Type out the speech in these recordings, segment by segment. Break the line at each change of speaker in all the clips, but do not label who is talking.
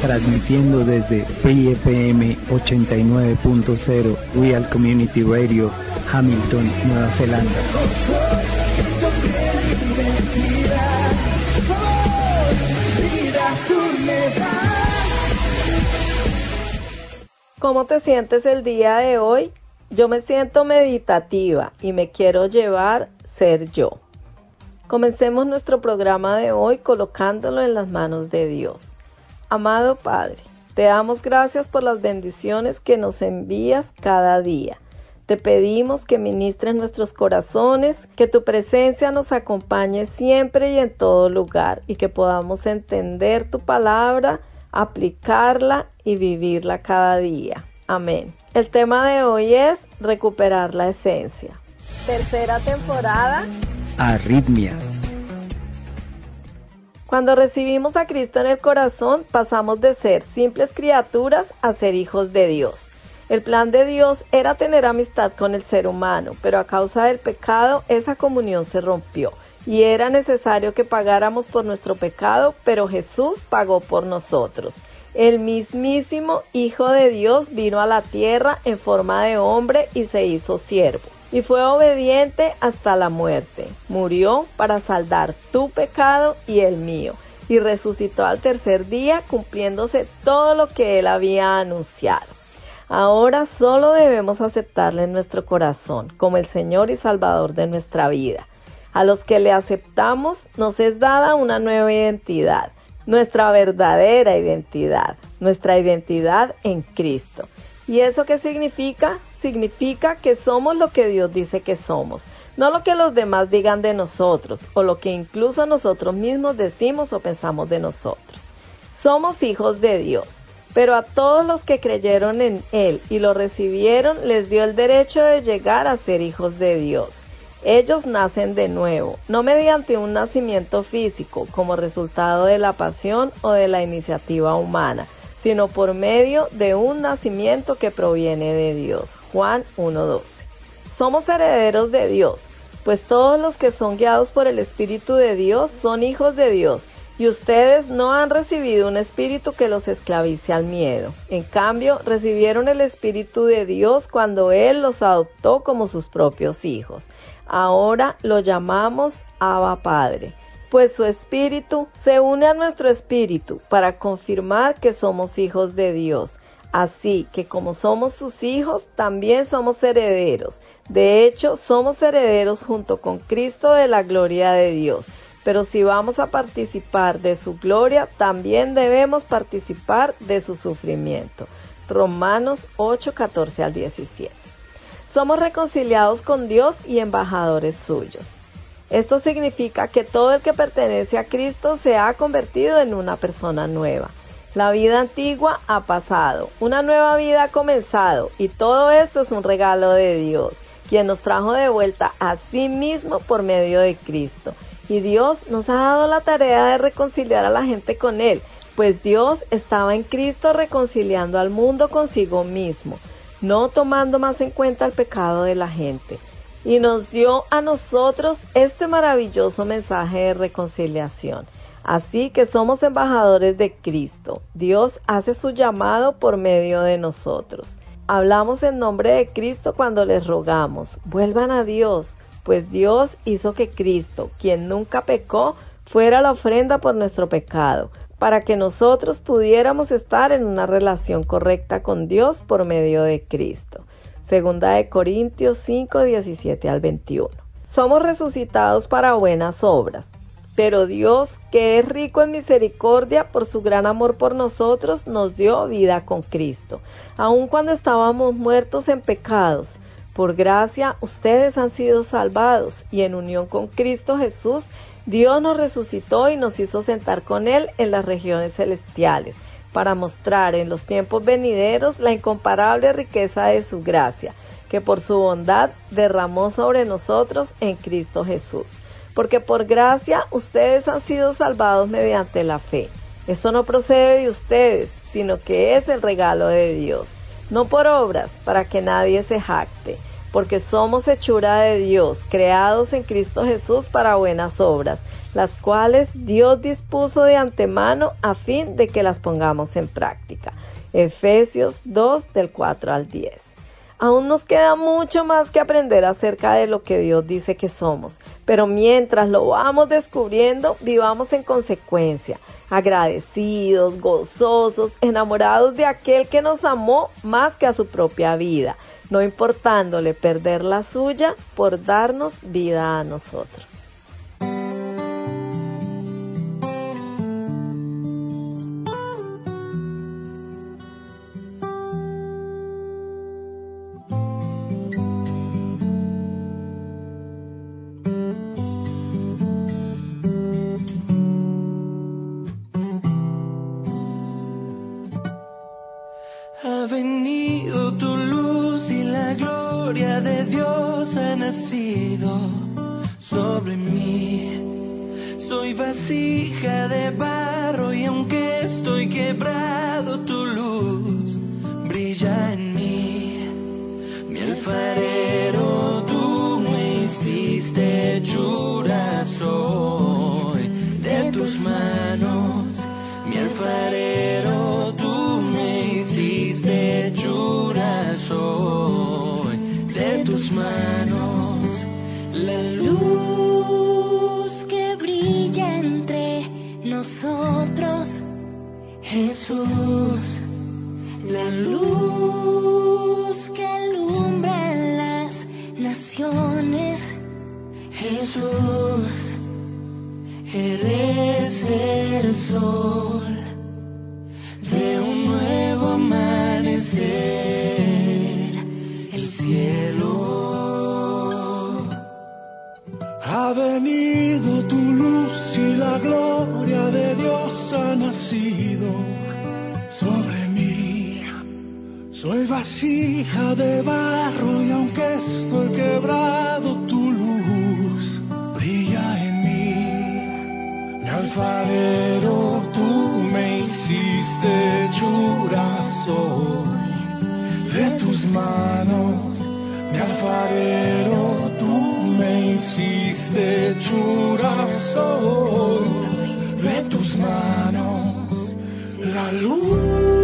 transmitiendo desde FM 89.0 Real Community Radio, Hamilton, Nueva Zelanda.
¿Cómo te sientes el día de hoy? Yo me siento meditativa y me quiero llevar ser yo. Comencemos nuestro programa de hoy colocándolo en las manos de Dios. Amado Padre, te damos gracias por las bendiciones que nos envías cada día. Te pedimos que ministres nuestros corazones, que tu presencia nos acompañe siempre y en todo lugar y que podamos entender tu palabra, aplicarla y vivirla cada día. Amén. El tema de hoy es recuperar la esencia. Tercera temporada.
Arritmia
cuando recibimos a Cristo en el corazón, pasamos de ser simples criaturas a ser hijos de Dios. El plan de Dios era tener amistad con el ser humano, pero a causa del pecado esa comunión se rompió y era necesario que pagáramos por nuestro pecado, pero Jesús pagó por nosotros. El mismísimo Hijo de Dios vino a la tierra en forma de hombre y se hizo siervo y fue obediente hasta la muerte. Murió para saldar tu pecado y el mío, y resucitó al tercer día cumpliéndose todo lo que él había anunciado. Ahora solo debemos aceptarle en nuestro corazón como el Señor y Salvador de nuestra vida. A los que le aceptamos nos es dada una nueva identidad, nuestra verdadera identidad, nuestra identidad en Cristo. ¿Y eso qué significa? Significa que somos lo que Dios dice que somos, no lo que los demás digan de nosotros o lo que incluso nosotros mismos decimos o pensamos de nosotros. Somos hijos de Dios, pero a todos los que creyeron en Él y lo recibieron les dio el derecho de llegar a ser hijos de Dios. Ellos nacen de nuevo, no mediante un nacimiento físico como resultado de la pasión o de la iniciativa humana, sino por medio de un nacimiento que proviene de Dios. Juan 1.12. Somos herederos de Dios, pues todos los que son guiados por el Espíritu de Dios son hijos de Dios, y ustedes no han recibido un espíritu que los esclavice al miedo. En cambio, recibieron el Espíritu de Dios cuando Él los adoptó como sus propios hijos. Ahora lo llamamos Abba Padre pues su espíritu se une a nuestro espíritu para confirmar que somos hijos de Dios. Así que como somos sus hijos, también somos herederos. De hecho, somos herederos junto con Cristo de la gloria de Dios. Pero si vamos a participar de su gloria, también debemos participar de su sufrimiento. Romanos 8, 14 al 17. Somos reconciliados con Dios y embajadores suyos. Esto significa que todo el que pertenece a Cristo se ha convertido en una persona nueva. La vida antigua ha pasado, una nueva vida ha comenzado y todo esto es un regalo de Dios, quien nos trajo de vuelta a sí mismo por medio de Cristo. Y Dios nos ha dado la tarea de reconciliar a la gente con Él, pues Dios estaba en Cristo reconciliando al mundo consigo mismo, no tomando más en cuenta el pecado de la gente, y nos dio a nosotros este maravilloso mensaje de reconciliación. Así que somos embajadores de Cristo. Dios hace su llamado por medio de nosotros. Hablamos en nombre de Cristo cuando les rogamos, vuelvan a Dios, pues Dios hizo que Cristo, quien nunca pecó, fuera la ofrenda por nuestro pecado, para que nosotros pudiéramos estar en una relación correcta con Dios por medio de Cristo. Segunda de Corintios 5, 17 al 21. Somos resucitados para buenas obras. Pero Dios, que es rico en misericordia por su gran amor por nosotros, nos dio vida con Cristo, aun cuando estábamos muertos en pecados. Por gracia ustedes han sido salvados y en unión con Cristo Jesús, Dios nos resucitó y nos hizo sentar con Él en las regiones celestiales, para mostrar en los tiempos venideros la incomparable riqueza de su gracia, que por su bondad derramó sobre nosotros en Cristo Jesús porque por gracia ustedes han sido salvados mediante la fe. Esto no procede de ustedes, sino que es el regalo de Dios, no por obras, para que nadie se jacte, porque somos hechura de Dios, creados en Cristo Jesús para buenas obras, las cuales Dios dispuso de antemano a fin de que las pongamos en práctica. Efesios 2 del 4 al 10. Aún nos queda mucho más que aprender acerca de lo que Dios dice que somos, pero mientras lo vamos descubriendo, vivamos en consecuencia, agradecidos, gozosos, enamorados de aquel que nos amó más que a su propia vida, no importándole perder la suya por darnos vida a nosotros.
Ha nacido sobre mí. Soy vasija de barro y aunque estoy quebrado, tu luz brilla en mí. Mi alfarero, tú me hiciste hechura, soy de tus manos. Mi alfarero, tú me hiciste hechura, soy. Jesús,
la luz que alumbra las naciones.
Jesús, eres el sol de un nuevo amanecer, el cielo ha
venido Soy vasija de barro y aunque estoy quebrado, tu luz brilla en mí. Mi alfarero, tú me hiciste hechura,
soy de tus
manos. Mi
alfarero, tú me hiciste hechura, soy de tus manos. La luz.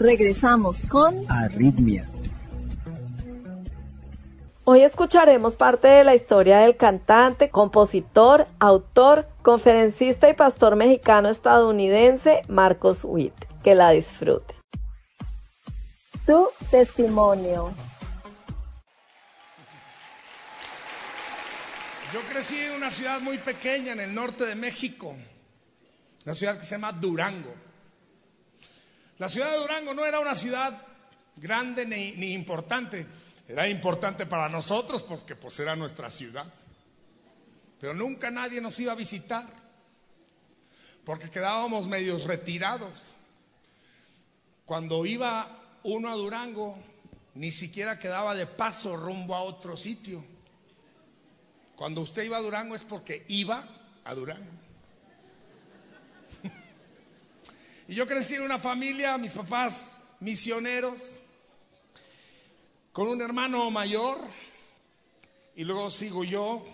Regresamos con
Arritmia.
Hoy escucharemos parte de la historia del cantante, compositor, autor, conferencista y pastor mexicano estadounidense Marcos Witt. Que la disfrute. Tu testimonio.
Yo crecí en una ciudad muy pequeña en el norte de México, una ciudad que se llama Durango. La ciudad de Durango no era una ciudad grande ni, importante, era importante para nosotros porque pues era nuestra ciudad. Pero nunca nadie nos iba a visitar porque quedábamos medios retirados. Cuando iba uno a Durango, ni siquiera quedaba de paso rumbo a otro sitio. Cuando usted iba a Durango es porque iba a Durango. Y yo crecí en una familia, mis papás misioneros, con un hermano mayor, y luego sigo yo,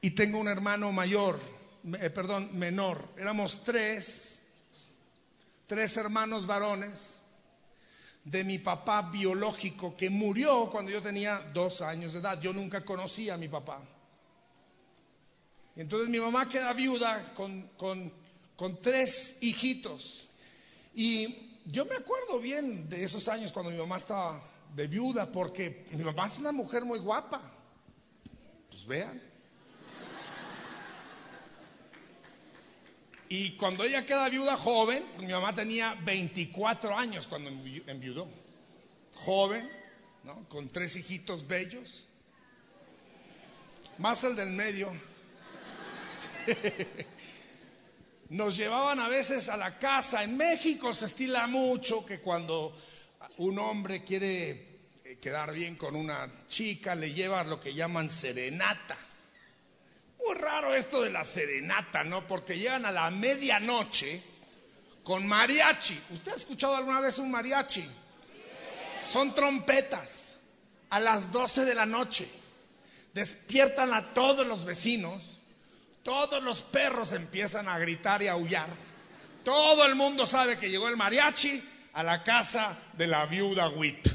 y tengo un hermano mayor, eh, perdón, menor. Éramos tres, tres hermanos varones de mi papá biológico que murió cuando yo tenía dos años de edad. Yo nunca conocí a mi papá. Entonces mi mamá queda viuda con, tres hijitos. Y yo me acuerdo bien de esos años cuando mi mamá estaba de viuda, porque mi mamá es una mujer muy guapa. Pues vean. Y cuando ella queda viuda joven, mi mamá tenía 24 años cuando enviudó. Joven, ¿no? con tres hijitos bellos. Más el del medio. Nos llevaban a veces a la casa. En México se estila mucho que cuando un hombre quiere eh, quedar bien con una chica, le lleva lo que llaman serenata. Muy raro esto de la serenata, ¿no? Porque llegan a la medianoche con mariachi. ¿Usted ha escuchado alguna vez un mariachi? Son trompetas a las 12 de la noche. Despiertan a todos los vecinos todos los perros empiezan a gritar y a aullar. Todo el mundo sabe que llegó el mariachi a la casa de la viuda Witt.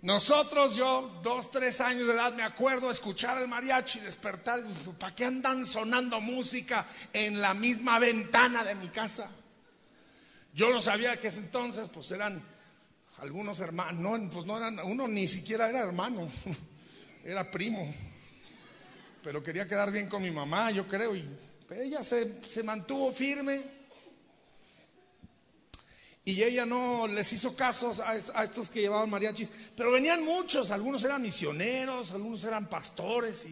Nosotros, yo, dos, tres años de edad, me acuerdo escuchar el mariachi, despertar ¿para qué andan sonando música en la misma ventana de mi casa? Yo no sabía que ese entonces, pues eran algunos hermanos, no, pues no eran, uno ni siquiera era hermano, era primo pero quería quedar bien con mi mamá, yo creo, y ella se, mantuvo firme. Y ella no les hizo caso a, estos que llevaban mariachis, pero venían muchos, algunos eran misioneros, algunos eran pastores,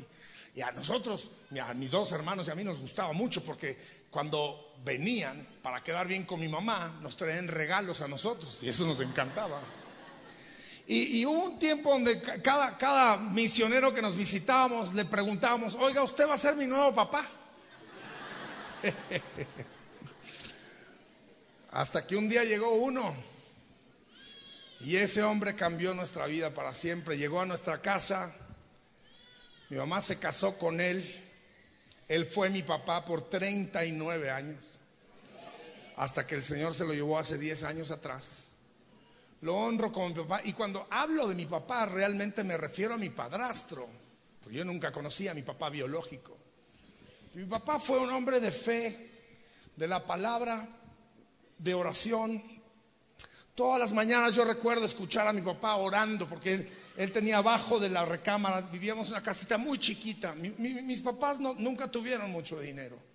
y, a nosotros, a mis dos hermanos y a mí nos gustaba mucho, porque cuando venían para quedar bien con mi mamá, nos traían regalos a nosotros, y eso nos encantaba. Y, hubo un tiempo donde cada, cada misionero que nos visitábamos le preguntábamos, oiga, ¿usted va a ser mi nuevo papá? Hasta que un día llegó uno y ese hombre cambió nuestra vida para siempre. Llegó a nuestra casa, mi mamá se casó con él, él fue mi papá por 39 años, hasta que el Señor se lo llevó hace 10 años atrás. Lo honro como mi papá. Y cuando hablo de mi papá, realmente me refiero a mi padrastro. Porque yo nunca conocí a mi papá biológico. Mi papá fue un hombre de fe, de la palabra, de oración. Todas las mañanas yo recuerdo escuchar a mi papá orando, porque él, tenía abajo de la recámara, vivíamos en una casita muy chiquita. mis papás nunca tuvieron mucho dinero.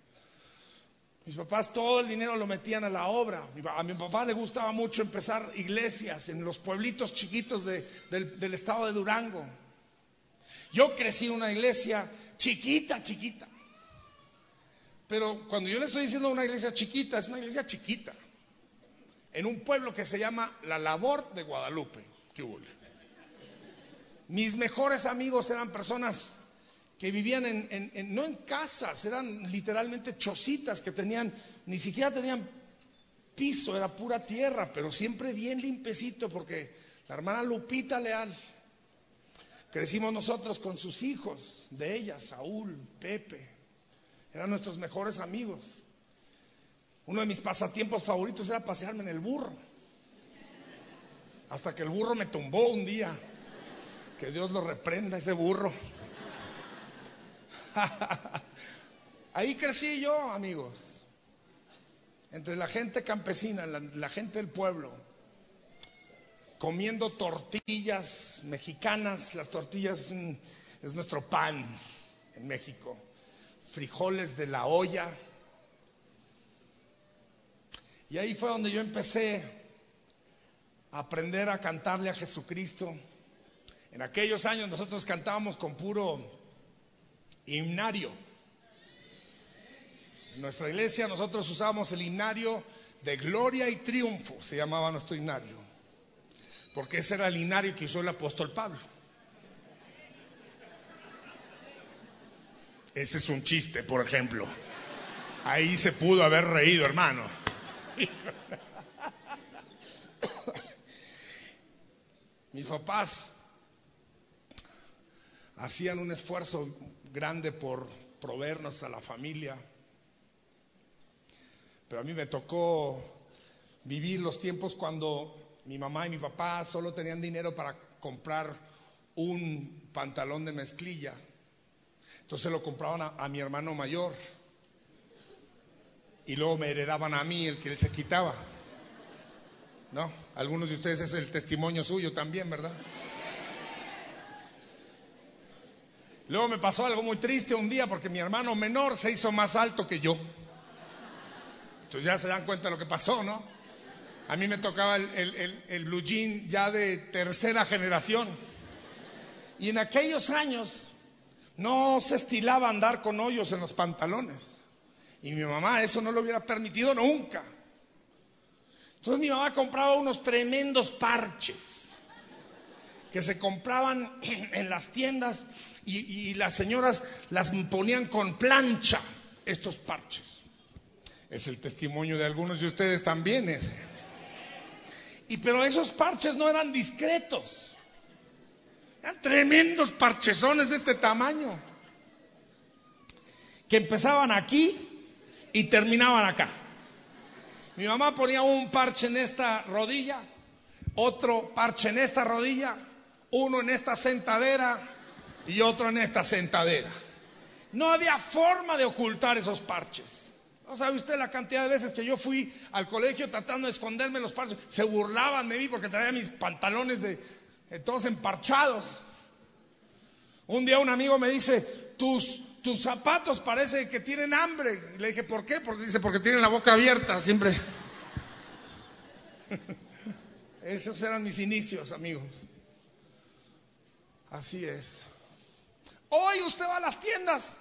Mis papás todo el dinero lo metían a la obra. A mi papá le gustaba mucho empezar iglesias en los pueblitos chiquitos del, estado de Durango. Yo crecí en una iglesia chiquita, chiquita. Pero cuando yo le estoy diciendo una iglesia chiquita, es una iglesia chiquita. En un pueblo que se llama La Labor de Guadalupe. Mis mejores amigos eran personas que vivían en, no en casas, eran literalmente chocitas que tenían, ni siquiera tenían piso, era pura tierra, pero siempre bien limpecito porque la hermana Lupita Leal, crecimos nosotros con sus hijos, de ella, Saúl, Pepe, eran nuestros mejores amigos. Uno de mis pasatiempos favoritos era pasearme en el burro. Hasta que el burro me tumbó un día. Que Dios lo reprenda, ese burro. Ahí crecí yo, amigos. Entre la gente campesina, la, gente del pueblo. Comiendo tortillas mexicanas. Las tortillas es nuestro pan en México. Frijoles de la olla. Y ahí fue donde yo empecé a aprender a cantarle a Jesucristo. En aquellos años nosotros cantábamos con puro himnario. En nuestra iglesia nosotros usábamos el himnario de gloria y triunfo, se llamaba nuestro himnario. Porque ese era el himnario que usó el apóstol Pablo. Ese es un chiste, por ejemplo. Ahí se pudo haber reído, hermano. Mis papás hacían un esfuerzo grande por proveernos a la familia, pero a mí me tocó vivir los tiempos cuando mi mamá y mi papá solo tenían dinero para comprar un pantalón de mezclilla. Entonces lo compraban a, mi hermano mayor y luego me heredaban a mí el que él se quitaba. ¿No? Algunos de ustedes es el testimonio suyo también, ¿verdad? Luego me pasó algo muy triste un día porque mi hermano menor se hizo más alto que yo. Entonces ya se dan cuenta de lo que pasó, ¿no? A mí me tocaba el, el- el- el blue jean ya de tercera generación. Y en aquellos años no se estilaba andar con hoyos en los pantalones. Y mi mamá eso no lo hubiera permitido nunca. Entonces mi mamá compraba unos tremendos parches que se compraban en las tiendas y, y las señoras las ponían con plancha, estos parches. Es el testimonio de algunos de ustedes también ese. Y pero esos parches no eran discretos. Eran tremendos parchezones de este tamaño. Que empezaban aquí y terminaban acá. Mi mamá ponía un parche en esta rodilla, otro parche en esta rodilla, uno en esta sentadera y otro en esta sentadera. No había forma de ocultar esos parches. No sabe usted la cantidad de veces que yo fui al colegio tratando de esconderme los parches. Se burlaban de mí porque traía mis pantalones de, todos emparchados. Un día un amigo me dice, tus, tus zapatos parece que tienen hambre. Y le dije, ¿por qué? Porque dice, porque tienen la boca abierta siempre. Esos eran mis inicios, amigos. Así es. Hoy usted va a las tiendas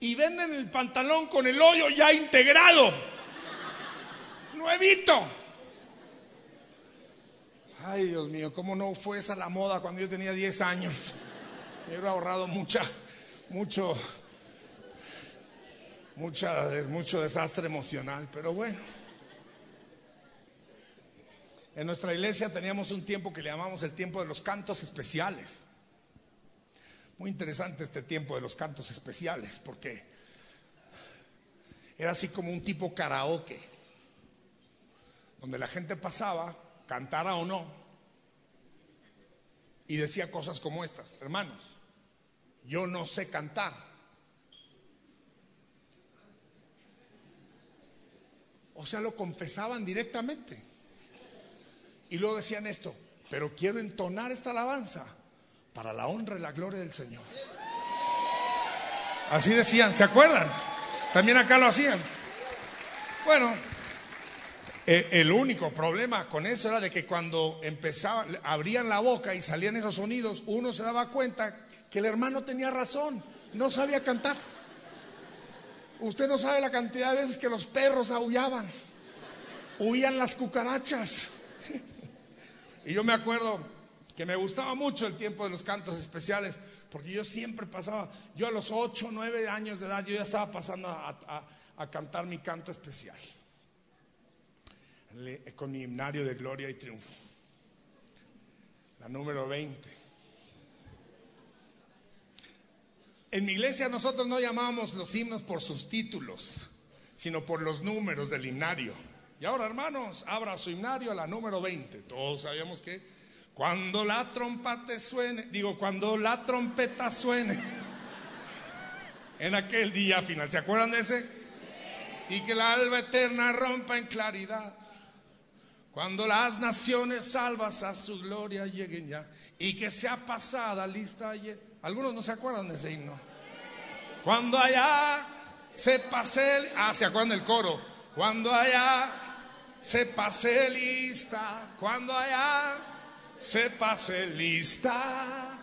y venden el pantalón con el hoyo ya integrado. Nuevito. Ay, Dios mío, ¿cómo no fue esa la moda cuando yo tenía 10 años? Me hubiera ahorrado mucha, mucho, mucha, mucho desastre emocional, pero bueno. En nuestra iglesia teníamos un tiempo que le llamamos el tiempo de los cantos especiales. Muy interesante este tiempo de los cantos especiales, porque era así como un tipo karaoke, donde la gente pasaba, cantara o no, y decía cosas como estas, hermanos, yo no sé cantar. O sea, lo confesaban directamente. Y luego decían esto, pero quiero entonar esta alabanza para la honra y la gloria del Señor. Así decían, ¿se acuerdan? También acá lo hacían. Bueno, eh, el único problema con eso era de que cuando empezaban, abrían la boca y salían esos sonidos, uno se daba cuenta que el hermano tenía razón, no sabía cantar. Usted no sabe la cantidad de veces que los perros aullaban, huían las cucarachas. Y yo me acuerdo que me gustaba mucho el tiempo de los cantos especiales, porque yo siempre pasaba, yo a los 8, 9 años de edad, yo ya estaba pasando a, cantar mi canto especial, con mi himnario de gloria y triunfo, la número 20. En mi iglesia nosotros no llamábamos los himnos por sus títulos, sino por los números del himnario. Y ahora, hermanos, abra su himnario a la número 20. Todos sabíamos que cuando la trompeta suene, digo, cuando la trompeta suene, en aquel día final, ¿se acuerdan de ese? Y que la alba eterna rompa en claridad. Cuando las naciones salvas a su gloria lleguen ya y que sea pasada lista. Algunos no se acuerdan de ese himno. Cuando allá se pase el... Ah, se acuerdan del coro. Cuando allá se pase lista. Cuando allá se pase lista.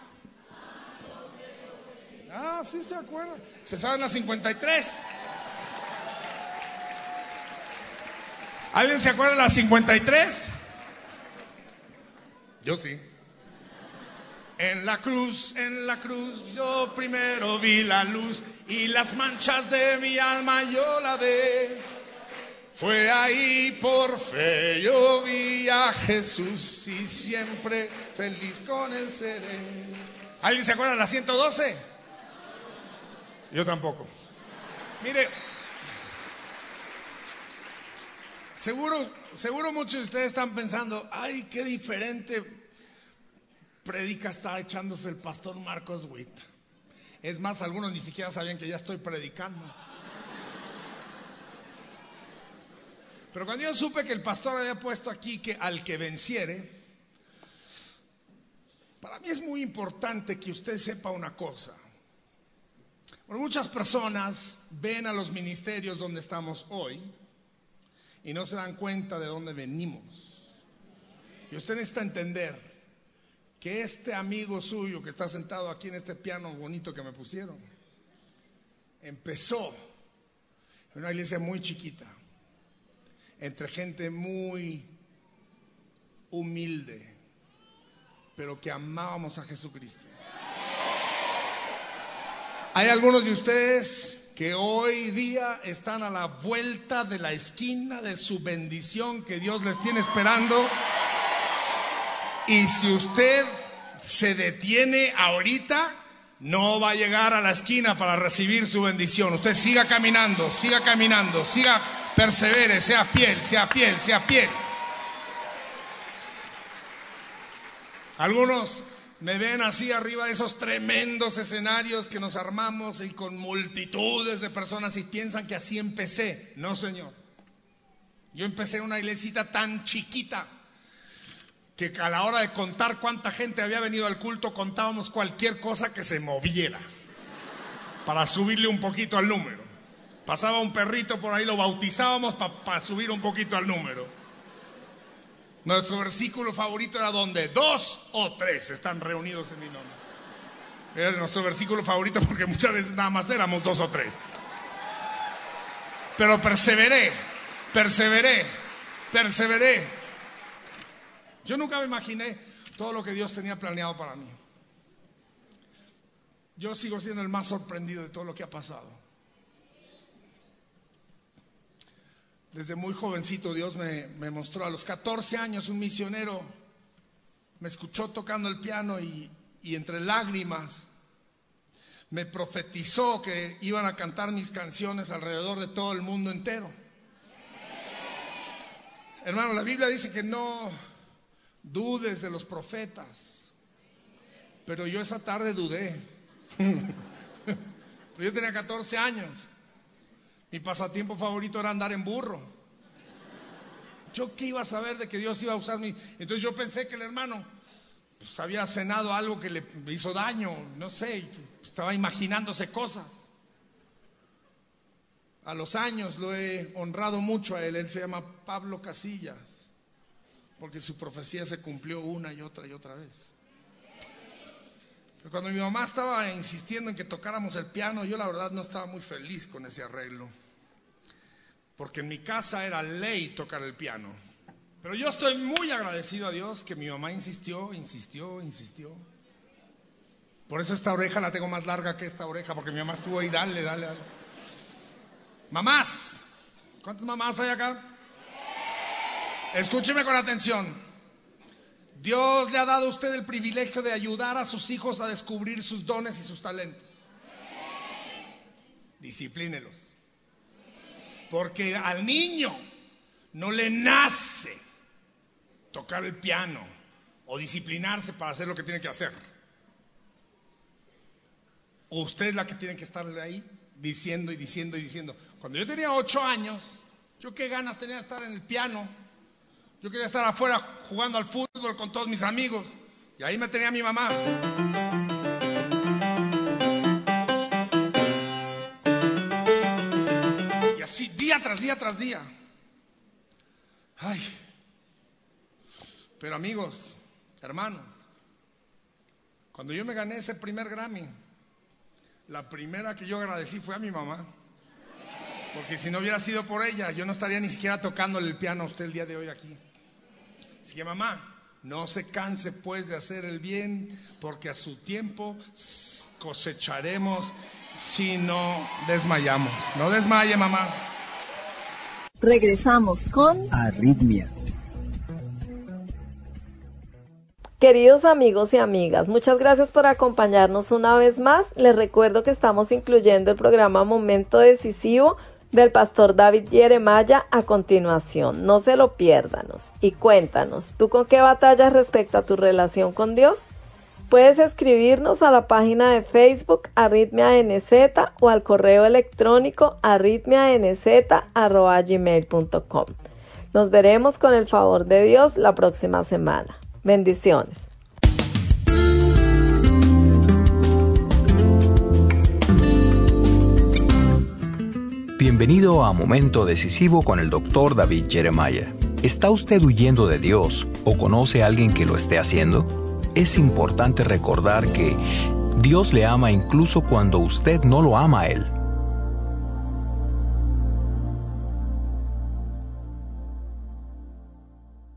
Ah, sí se acuerdan. Se saben las 53. ¿Alguien se acuerda de las 53? Yo sí. En la cruz, en la cruz, yo primero vi la luz y las manchas de mi alma yo la ve. Fue ahí por fe, yo vi a Jesús y siempre feliz con él seré. ¿Alguien se acuerda de la 112? Yo tampoco. Mire, seguro, seguro muchos de ustedes están pensando, ay, qué diferente predica está echándose el pastor Marcos Witt. Es más, algunos ni siquiera sabían que ya estoy predicando. Pero cuando yo supe que el pastor había puesto aquí que al que venciere, para mí es muy importante que usted sepa una cosa. muchas personas ven a los ministerios donde estamos hoy y no se dan cuenta de dónde venimos. Y usted necesita entender que este amigo suyo que está sentado aquí en este piano bonito que me pusieron, empezó en una iglesia muy chiquita, entre gente muy humilde, pero que amábamos a Jesucristo. Hay algunos de ustedes que hoy día están a la vuelta de la esquina de su bendición que Dios les tiene esperando. Y si usted se detiene ahorita, no va a llegar a la esquina para recibir su bendición. Usted siga caminando, siga caminando, siga, persevere, sea fiel, sea fiel, sea fiel. Algunos me ven así arriba de esos tremendos escenarios que nos armamos y con multitudes de personas y piensan que así empecé. No, Señor. Yo empecé una iglesita tan chiquita que a la hora de contar cuánta gente había venido al culto contábamos cualquier cosa que se moviera para subirle un poquito al número. Pasaba un perrito por ahí, lo bautizábamos para subir un poquito al número. Nuestro versículo favorito era donde dos o tres están reunidos en mi nombre. Era nuestro versículo favorito porque muchas veces nada más éramos dos o tres. Pero perseveré, perseveré, perseveré yo nunca me imaginé todo lo que Dios tenía planeado para mí. Yo sigo siendo el más sorprendido de todo lo que ha pasado. Desde muy jovencito Dios me, mostró a los 14 años un misionero me escuchó tocando el piano y, y entre lágrimas me profetizó que iban a cantar mis canciones alrededor de todo el mundo entero. Hermano, la Biblia dice que no, dudes de los profetas. Pero yo esa tarde dudé. Pero yo tenía 14 años. Mi pasatiempo favorito era andar en burro. ¿Yo qué iba a saber de que Dios iba a usar mi... Entonces yo pensé que el hermano pues, había cenado algo que le hizo daño, no sé, estaba imaginándose cosas. A los años lo he honrado mucho a él, él se llama Pablo Casillas porque su profecía se cumplió una y otra y otra vez. Cuando mi mamá estaba insistiendo en que tocáramos el piano, yo la verdad no estaba muy feliz con ese arreglo, porque en mi casa era ley tocar el piano. Pero yo estoy muy agradecido a Dios que mi mamá insistió, insistió, insistió. Por eso esta oreja la tengo más larga que esta oreja, porque mi mamá estuvo ahí, dale, dale, dale. Mamás, ¿cuántas mamás hay acá? Escúcheme con atención. Dios le ha dado a usted el privilegio de ayudar a sus hijos a descubrir sus dones y sus talentos. Disciplínelos. Porque al niño no le nace tocar el piano o disciplinarse para hacer lo que tiene que hacer. Usted es la que tiene que estarle ahí diciendo y diciendo y diciendo. Cuando yo tenía ocho años, yo qué ganas tenía de estar en el piano. Yo quería estar afuera jugando al fútbol con todos mis amigos. Y ahí me tenía mi mamá. Así día tras día tras día. Ay. Pero amigos, hermanos, cuando yo me gané ese primer Grammy, la primera que yo agradecí fue a mi mamá. Porque si no hubiera sido por ella, yo no estaría ni siquiera tocándole el piano a usted el día de hoy aquí. Así que mamá, no se canse pues de hacer el bien, porque a su tiempo cosecharemos si no desmayamos. No desmaye, mamá.
Regresamos con
Arritmia.
Queridos amigos y amigas, muchas gracias por acompañarnos una vez más. Les recuerdo que estamos incluyendo el programa Momento Decisivo del pastor David Yeremaya a continuación. No se lo pierdanos. Y cuéntanos, ¿tú con qué batallas respecto a tu relación con Dios? Puedes escribirnos a la página de Facebook Arritmia NZ o al correo electrónico arritmianz.gmail.com. Nos veremos con el favor de Dios la próxima semana. Bendiciones.
Bienvenido a Momento Decisivo con el Dr. David Jeremiah. ¿Está usted huyendo de Dios o conoce a alguien que lo esté haciendo? Es importante recordar que Dios le ama incluso cuando usted no lo ama a Él.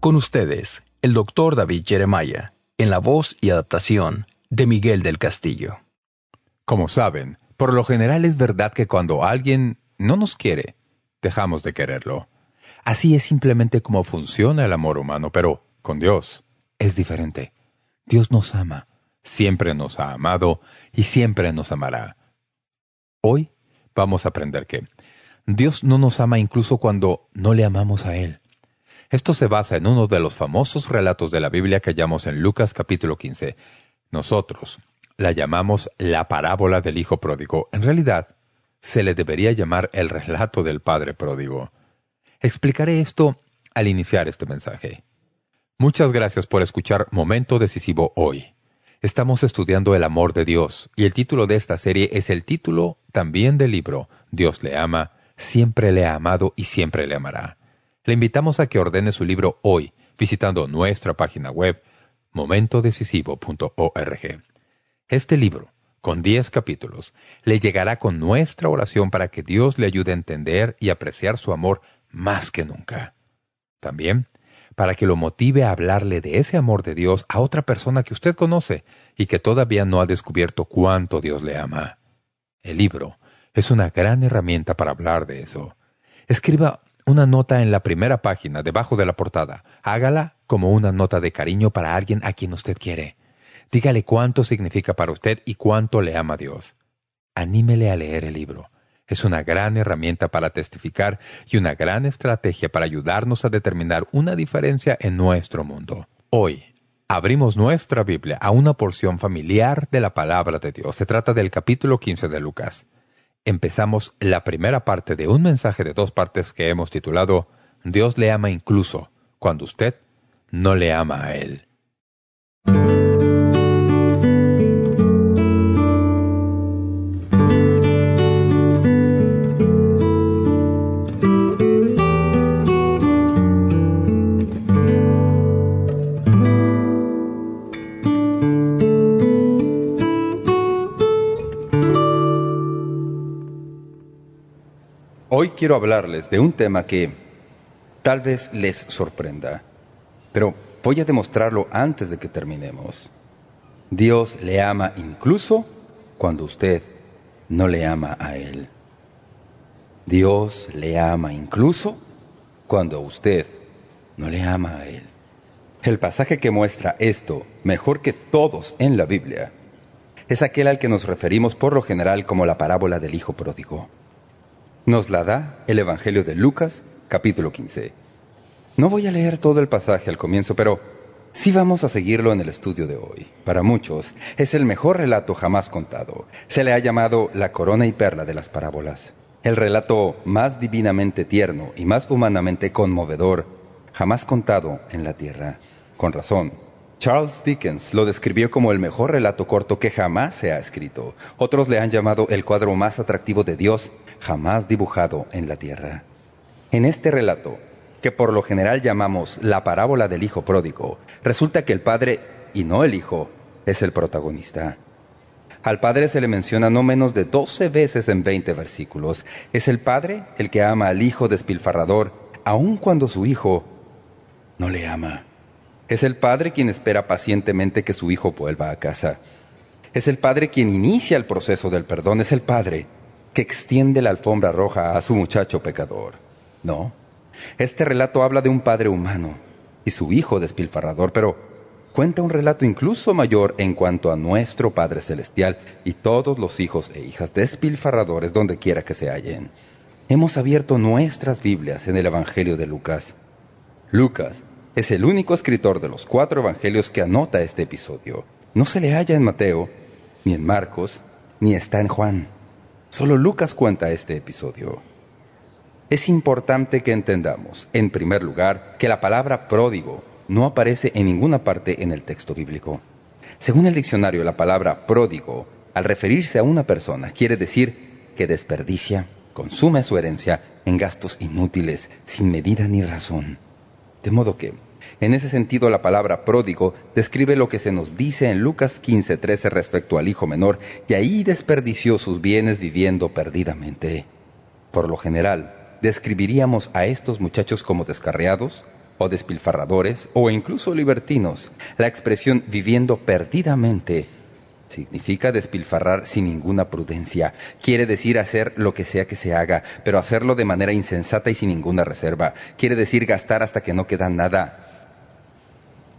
Con ustedes, el Dr. David Jeremiah, en la voz y adaptación de Miguel del Castillo.
Como saben, por lo general es verdad que cuando alguien no nos quiere, dejamos de quererlo. Así es simplemente como funciona el amor humano, pero con Dios es diferente. Dios nos ama, siempre nos ha amado y siempre nos amará. Hoy vamos a aprender que Dios no nos ama incluso cuando no le amamos a Él. Esto se basa en uno de los famosos relatos de la Biblia que hallamos en Lucas capítulo 15. Nosotros la llamamos la parábola del Hijo Pródigo. En realidad, se le debería llamar el relato del Padre Pródigo. Explicaré esto al iniciar este mensaje. Muchas gracias por escuchar Momento Decisivo hoy. Estamos estudiando el amor de Dios, y el título de esta serie es el título también del libro Dios le ama, siempre le ha amado y siempre le amará. Le invitamos a que ordene su libro hoy, visitando nuestra página web momentodecisivo.org. Este libro, con diez capítulos, le llegará con nuestra oración para que Dios le ayude a entender y apreciar su amor más que nunca. También, para que lo motive a hablarle de ese amor de Dios a otra persona que usted conoce y que todavía no ha descubierto cuánto Dios le ama. El libro es una gran herramienta para hablar de eso. Escriba una nota en la primera página, debajo de la portada. Hágala como una nota de cariño para alguien a quien usted quiere. Dígale cuánto significa para usted y cuánto le ama Dios. Anímele a leer el libro. Es una gran herramienta para testificar y una gran estrategia para ayudarnos a determinar una diferencia en nuestro mundo. Hoy, abrimos nuestra Biblia a una porción familiar de la palabra de Dios. Se trata del capítulo 15 de Lucas empezamos la primera parte de un mensaje de dos partes que hemos titulado Dios le ama incluso cuando usted no le ama a Él. Hoy quiero hablarles de un tema que tal vez les sorprenda, pero voy a demostrarlo antes de que terminemos. Dios le ama incluso cuando usted no le ama a Él. Dios le ama incluso cuando usted no le ama a Él. El pasaje que muestra esto mejor que todos en la Biblia es aquel al que nos referimos por lo general como la parábola del Hijo Pródigo. Nos la da el Evangelio de Lucas, capítulo 15. No voy a leer todo el pasaje al comienzo, pero sí vamos a seguirlo en el estudio de hoy. Para muchos, es el mejor relato jamás contado. Se le ha llamado la corona y perla de las parábolas. El relato más divinamente tierno y más humanamente conmovedor jamás contado en la tierra. Con razón, Charles Dickens lo describió como el mejor relato corto que jamás se ha escrito. Otros le han llamado el cuadro más atractivo de Dios jamás dibujado en la tierra. En este relato, que por lo general llamamos la parábola del hijo pródigo, resulta que el padre, y no el hijo, es el protagonista. Al padre se le menciona no menos de doce veces en veinte versículos. Es el padre el que ama al hijo despilfarrador, aun cuando su hijo no le ama. Es el padre quien espera pacientemente que su hijo vuelva a casa. Es el padre quien inicia el proceso del perdón. Es el padre que extiende la alfombra roja a su muchacho pecador. No, este relato habla de un padre humano y su hijo despilfarrador, pero cuenta un relato incluso mayor en cuanto a nuestro Padre Celestial y todos los hijos e hijas despilfarradores donde quiera que se hallen. Hemos abierto nuestras Biblias en el Evangelio de Lucas. Lucas es el único escritor de los cuatro evangelios que anota este episodio. No se le halla en Mateo, ni en Marcos, ni está en Juan. Solo Lucas cuenta este episodio. Es importante que entendamos, en primer lugar, que la palabra pródigo no aparece en ninguna parte en el texto bíblico. Según el diccionario, la palabra pródigo, al referirse a una persona, quiere decir que desperdicia, consume su herencia en gastos inútiles, sin medida ni razón. De modo que, en ese sentido, la palabra pródigo describe lo que se nos dice en Lucas 15:13 respecto al hijo menor, y ahí desperdició sus bienes viviendo perdidamente. Por lo general, describiríamos a estos muchachos como descarriados, o despilfarradores, o incluso libertinos. La expresión viviendo perdidamente significa despilfarrar sin ninguna prudencia. Quiere decir hacer lo que sea que se haga, pero hacerlo de manera insensata y sin ninguna reserva. Quiere decir gastar hasta que no queda nada.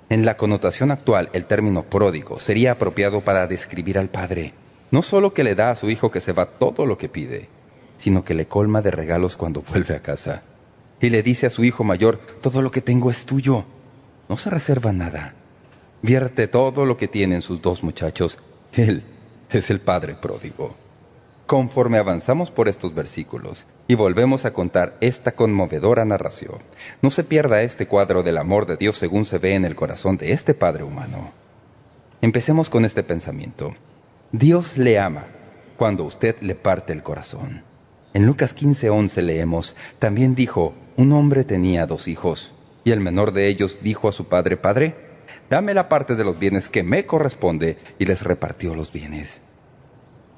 En la connotación actual, el término pródigo sería apropiado para describir al padre. No solo que le da a su hijo que se va todo lo que pide, sino que le colma de regalos cuando vuelve a casa. Y le dice a su hijo mayor, todo lo que tengo es tuyo. No se reserva nada. Vierte todo lo que tienen sus dos muchachos. Él es el padre pródigo. Conforme avanzamos por estos versículos y volvemos a contar esta conmovedora narración, no se pierda este cuadro del amor de Dios según se ve en el corazón de este Padre humano. Empecemos con este pensamiento. Dios le ama cuando usted le parte el corazón. En Lucas 15:11 leemos, también dijo, un hombre tenía dos hijos, y el menor de ellos dijo a su padre, Padre, dame la parte de los bienes que me corresponde, y les repartió los bienes.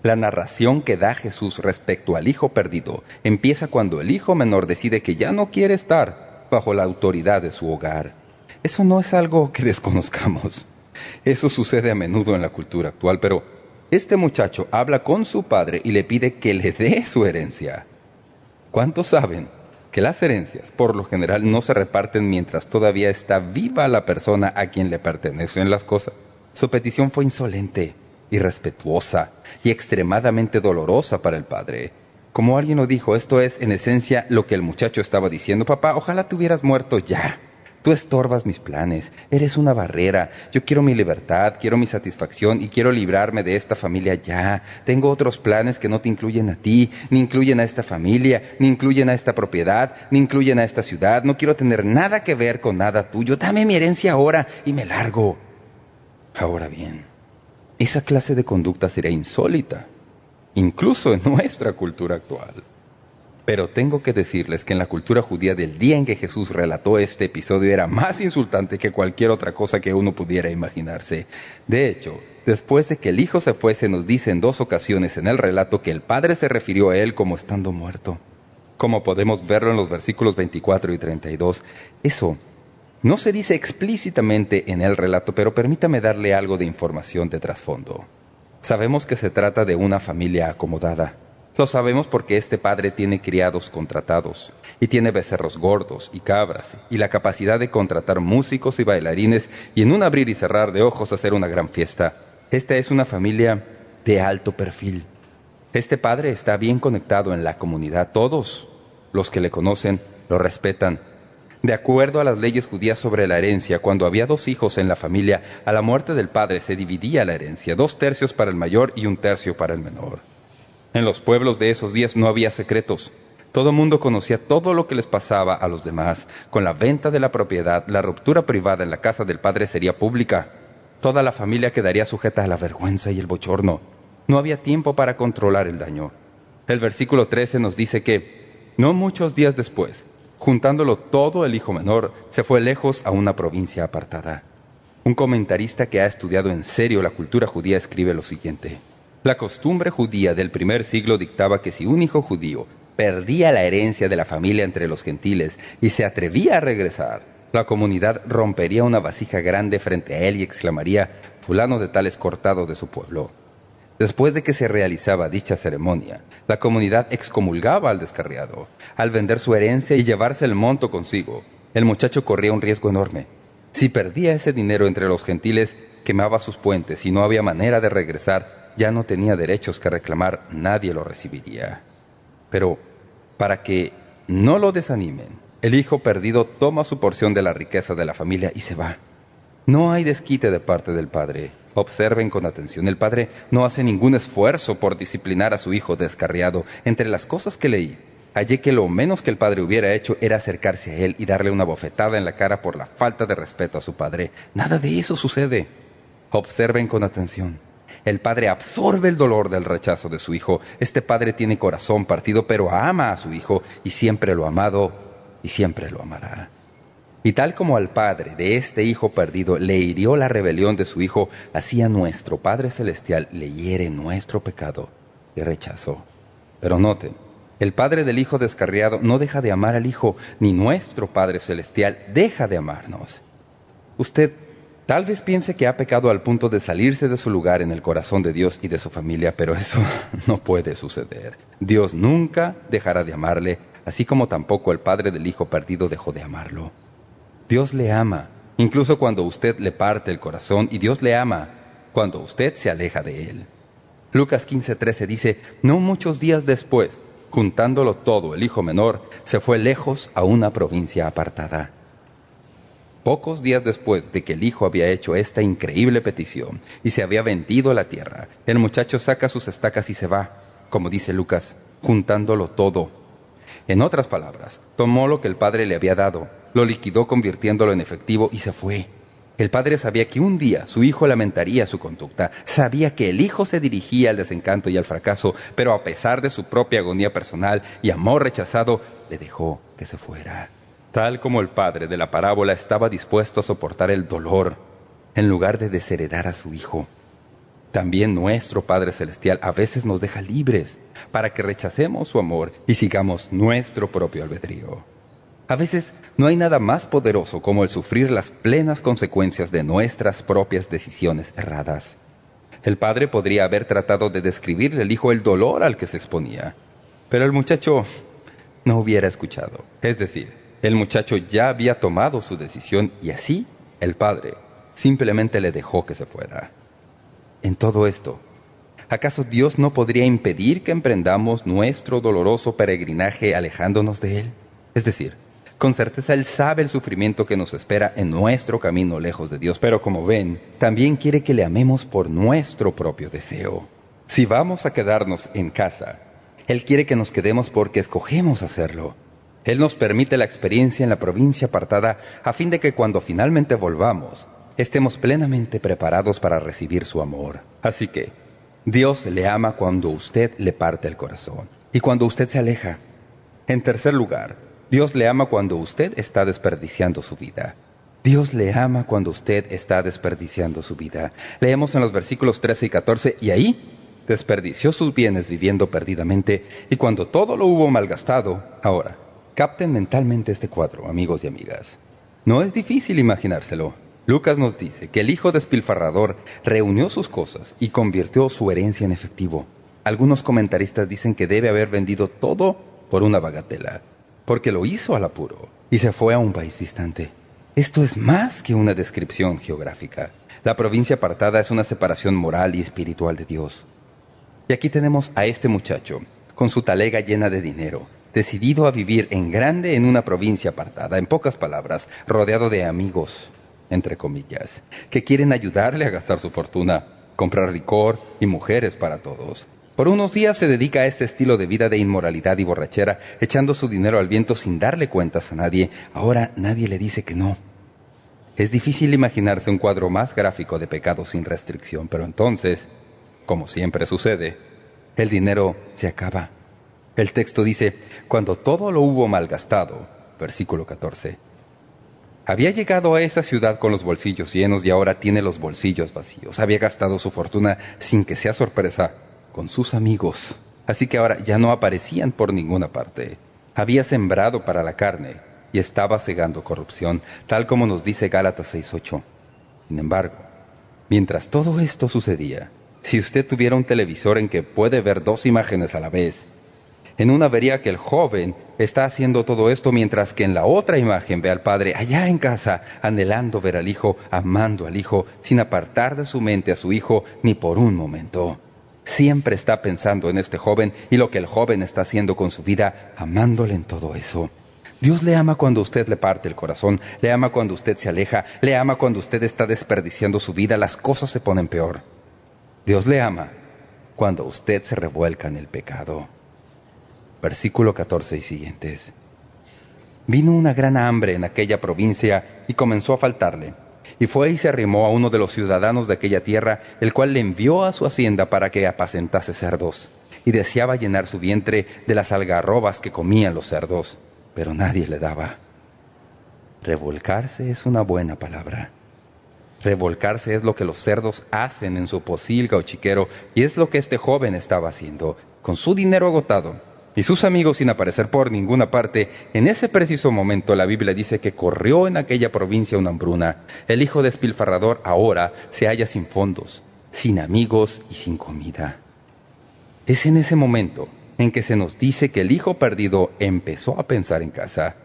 La narración que da Jesús respecto al hijo perdido empieza cuando el hijo menor decide que ya no quiere estar bajo la autoridad de su hogar. Eso no es algo que desconozcamos. Eso sucede a menudo en la cultura actual, pero este muchacho habla con su padre y le pide que le dé su herencia. ¿Cuántos saben que las herencias, por lo general, no se reparten mientras todavía está viva la persona a quien le pertenecen las cosas? Su petición fue insolente irrespetuosa y extremadamente dolorosa para el padre. Como alguien lo dijo, esto es en esencia lo que el muchacho estaba diciendo. Papá, ojalá te hubieras muerto ya. Tú estorbas mis planes, eres una barrera. Yo quiero mi libertad, quiero mi satisfacción y quiero librarme de esta familia ya. Tengo otros planes que no te incluyen a ti, ni incluyen a esta familia, ni incluyen a esta propiedad, ni incluyen a esta ciudad. No quiero tener nada que ver con nada tuyo. Dame mi herencia ahora y me largo. Ahora bien, esa clase de conducta sería insólita, incluso en nuestra cultura actual. Pero tengo que decirles que en la cultura judía del día en que Jesús relató este episodio era más insultante que cualquier otra cosa que uno pudiera imaginarse. De hecho, después de que el hijo se fuese, nos dice en dos ocasiones en el relato que el padre se refirió a él como estando muerto. Como podemos verlo en los versículos 24 y 32, eso no se dice explícitamente en el relato, pero permítame darle algo de información de trasfondo. Sabemos que se trata de una familia acomodada. Lo sabemos porque este padre tiene criados contratados, y tiene becerros gordos y cabras, y la capacidad de contratar músicos y bailarines, y en un abrir y cerrar de ojos hacer una gran fiesta. Esta es una familia de alto perfil. Este padre está bien conectado en la comunidad. Todos los que le conocen lo respetan. De acuerdo a las leyes judías sobre la herencia, cuando había dos hijos en la familia, a la muerte del padre se dividía la herencia, dos tercios para el mayor y un tercio para el menor. En los pueblos de esos días no había secretos. Todo mundo conocía todo lo que les pasaba a los demás. Con la venta de la propiedad, la ruptura privada en la casa del padre sería pública. Toda la familia quedaría sujeta a la vergüenza y el bochorno. No había tiempo para controlar el daño. El versículo 13 nos dice que, no muchos días después, juntándolo todo el hijo menor, se fue lejos a una provincia apartada. Un comentarista que ha estudiado en serio la cultura judía escribe lo siguiente. La costumbre judía del primer siglo dictaba que si un hijo judío perdía la herencia de la familia entre los gentiles y se atrevía a regresar, la comunidad rompería una vasija grande frente a él y exclamaría, fulano de tal es cortado de su pueblo. Después de que se realizaba dicha ceremonia, la comunidad excomulgaba al descarriado. Al vender su herencia y llevarse el monto consigo, el muchacho corría un riesgo enorme. Si perdía ese dinero entre los gentiles, quemaba sus puentes y no había manera de regresar, ya no tenía derechos que reclamar, nadie lo recibiría. Pero, para que no lo desanimen, el hijo perdido toma su porción de la riqueza de la familia y se va. No hay desquite de parte del padre. Observen con atención, el padre no hace ningún esfuerzo por disciplinar a su hijo descarriado. Entre las cosas que leí, hallé que lo menos que el padre hubiera hecho era acercarse a él y darle una bofetada en la cara por la falta de respeto a su padre. Nada de eso sucede. Observen con atención. El padre absorbe el dolor del rechazo de su hijo. Este padre tiene corazón partido, pero ama a su hijo y siempre lo ha amado y siempre lo amará. Y tal como al padre de este hijo perdido le hirió la rebelión de su hijo, así a nuestro Padre Celestial le hiere nuestro pecado y rechazo. Pero noten, el padre del hijo descarriado no deja de amar al hijo, ni nuestro Padre Celestial deja de amarnos. Usted Tal vez piense que ha pecado al punto de salirse de su lugar en el corazón de Dios y de su familia, pero eso no puede suceder. Dios nunca dejará de amarle, así como tampoco el padre del hijo perdido dejó de amarlo. Dios le ama, incluso cuando usted le parte el corazón, y Dios le ama cuando usted se aleja de él. Lucas 15:13 dice, no muchos días después, juntándolo todo, el hijo menor se fue lejos a una provincia apartada. Pocos días después de que el hijo había hecho esta increíble petición y se había vendido la tierra, el muchacho saca sus estacas y se va, como dice Lucas, juntándolo todo. En otras palabras, tomó lo que el padre le había dado, lo liquidó convirtiéndolo en efectivo y se fue. El padre sabía que un día su hijo lamentaría su conducta, sabía que el hijo se dirigía al desencanto y al fracaso, pero a pesar de su propia agonía personal y amor rechazado, le dejó que se fuera tal como el padre de la parábola estaba dispuesto a soportar el dolor en lugar de desheredar a su hijo. También nuestro Padre Celestial a veces nos deja libres para que rechacemos su amor y sigamos nuestro propio albedrío. A veces no hay nada más poderoso como el sufrir las plenas consecuencias de nuestras propias decisiones erradas. El padre podría haber tratado de describirle al hijo el dolor al que se exponía, pero el muchacho no hubiera escuchado. Es decir, el muchacho ya había tomado su decisión y así el padre simplemente le dejó que se fuera. En todo esto, ¿acaso Dios no podría impedir que emprendamos nuestro doloroso peregrinaje alejándonos de Él? Es decir, con certeza Él sabe el sufrimiento que nos espera en nuestro camino lejos de Dios, pero como ven, también quiere que le amemos por nuestro propio deseo. Si vamos a quedarnos en casa, Él quiere que nos quedemos porque escogemos hacerlo. Él nos permite la experiencia en la provincia apartada a fin de que cuando finalmente volvamos, estemos plenamente preparados para recibir su amor. Así que, Dios le ama cuando usted le parte el corazón y cuando usted se aleja. En tercer lugar, Dios le ama cuando usted está desperdiciando su vida. Dios le ama cuando usted está desperdiciando su vida. Leemos en los versículos 13 y 14, y ahí desperdició sus bienes viviendo perdidamente, y cuando todo lo hubo malgastado, ahora, Capten mentalmente este cuadro, amigos y amigas. No es difícil imaginárselo. Lucas nos dice que el hijo despilfarrador reunió sus cosas y convirtió su herencia en efectivo. Algunos comentaristas dicen que debe haber vendido todo por una bagatela, porque lo hizo al apuro y se fue a un país distante. Esto es más que una descripción geográfica. La provincia apartada es una separación moral y espiritual de Dios. Y aquí tenemos a este muchacho, con su talega llena de dinero, decidido a vivir en grande en una provincia apartada, en pocas palabras, rodeado de amigos, entre comillas, que quieren ayudarle a gastar su fortuna, comprar licor y mujeres para todos. Por unos días se dedica a este estilo de vida de inmoralidad y borrachera, echando su dinero al viento sin darle cuentas a nadie. Ahora nadie le dice que no. Es difícil imaginarse un cuadro más gráfico de pecado sin restricción, pero entonces, como siempre sucede, el dinero se acaba. El texto dice, cuando todo lo hubo malgastado, versículo 14, había llegado a esa ciudad con los bolsillos llenos y ahora tiene los bolsillos vacíos. Había gastado su fortuna sin que sea sorpresa con sus amigos. Así que ahora ya no aparecían por ninguna parte. Había sembrado para la carne y estaba cegando corrupción, tal como nos dice Gálatas 6.8. Sin embargo, mientras todo esto sucedía, si usted tuviera un televisor en que puede ver dos imágenes a la vez, en una vería que el joven está haciendo todo esto mientras que en la otra imagen ve al padre allá en casa anhelando ver al hijo, amando al hijo, sin apartar de su mente a su hijo ni por un momento. Siempre está pensando en este joven y lo que el joven está haciendo con su vida, amándole en todo eso. Dios le ama cuando usted le parte el corazón, le ama cuando usted se aleja, le ama cuando usted está desperdiciando su vida, las cosas se ponen peor. Dios le ama cuando usted se revuelca en el pecado. Versículo 14 y siguientes. Vino una gran hambre en aquella provincia y comenzó a faltarle. Y fue y se arrimó a uno de los ciudadanos de aquella tierra, el cual le envió a su hacienda para que apacentase cerdos. Y deseaba llenar su vientre de las algarrobas que comían los cerdos, pero nadie le daba. Revolcarse es una buena palabra. Revolcarse es lo que los cerdos hacen en su posilga o chiquero, y es lo que este joven estaba haciendo, con su dinero agotado y sus amigos sin aparecer por ninguna parte, en ese preciso momento la Biblia dice que corrió en aquella provincia una hambruna. El hijo despilfarrador ahora se halla sin fondos, sin amigos y sin comida. Es en ese momento en que se nos dice que el hijo perdido empezó a pensar en casa.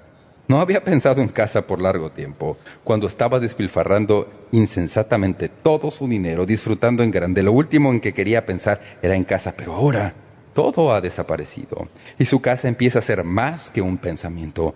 No había pensado en casa por largo tiempo, cuando estaba despilfarrando insensatamente todo su dinero, disfrutando en grande. Lo último en que quería pensar era en casa, pero ahora todo ha desaparecido y su casa empieza a ser más que un pensamiento.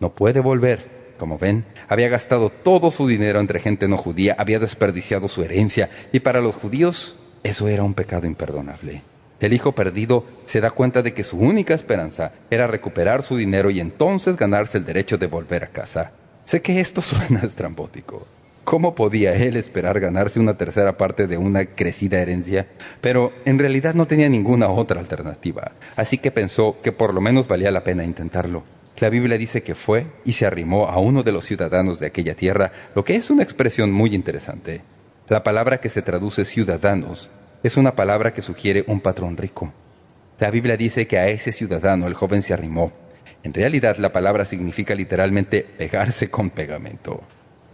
No puede volver. Como ven, había gastado todo su dinero entre gente no judía, había desperdiciado su herencia y para los judíos eso era un pecado imperdonable. El hijo perdido se da cuenta de que su única esperanza era recuperar su dinero y entonces ganarse el derecho de volver a casa. Sé que esto suena estrambótico, ¿Cómo podía él esperar ganarse una tercera parte de una crecida herencia? Pero en realidad no tenía ninguna otra alternativa, así que pensó que por lo menos valía la pena intentarlo. La Biblia dice que fue y se arrimó a uno de los ciudadanos de aquella tierra, lo que es una expresión muy interesante. La palabra que se traduce ciudadanos es una palabra que sugiere un patrón rico. La Biblia dice que a ese ciudadano el joven se arrimó. En realidad la palabra significa literalmente pegarse con pegamento.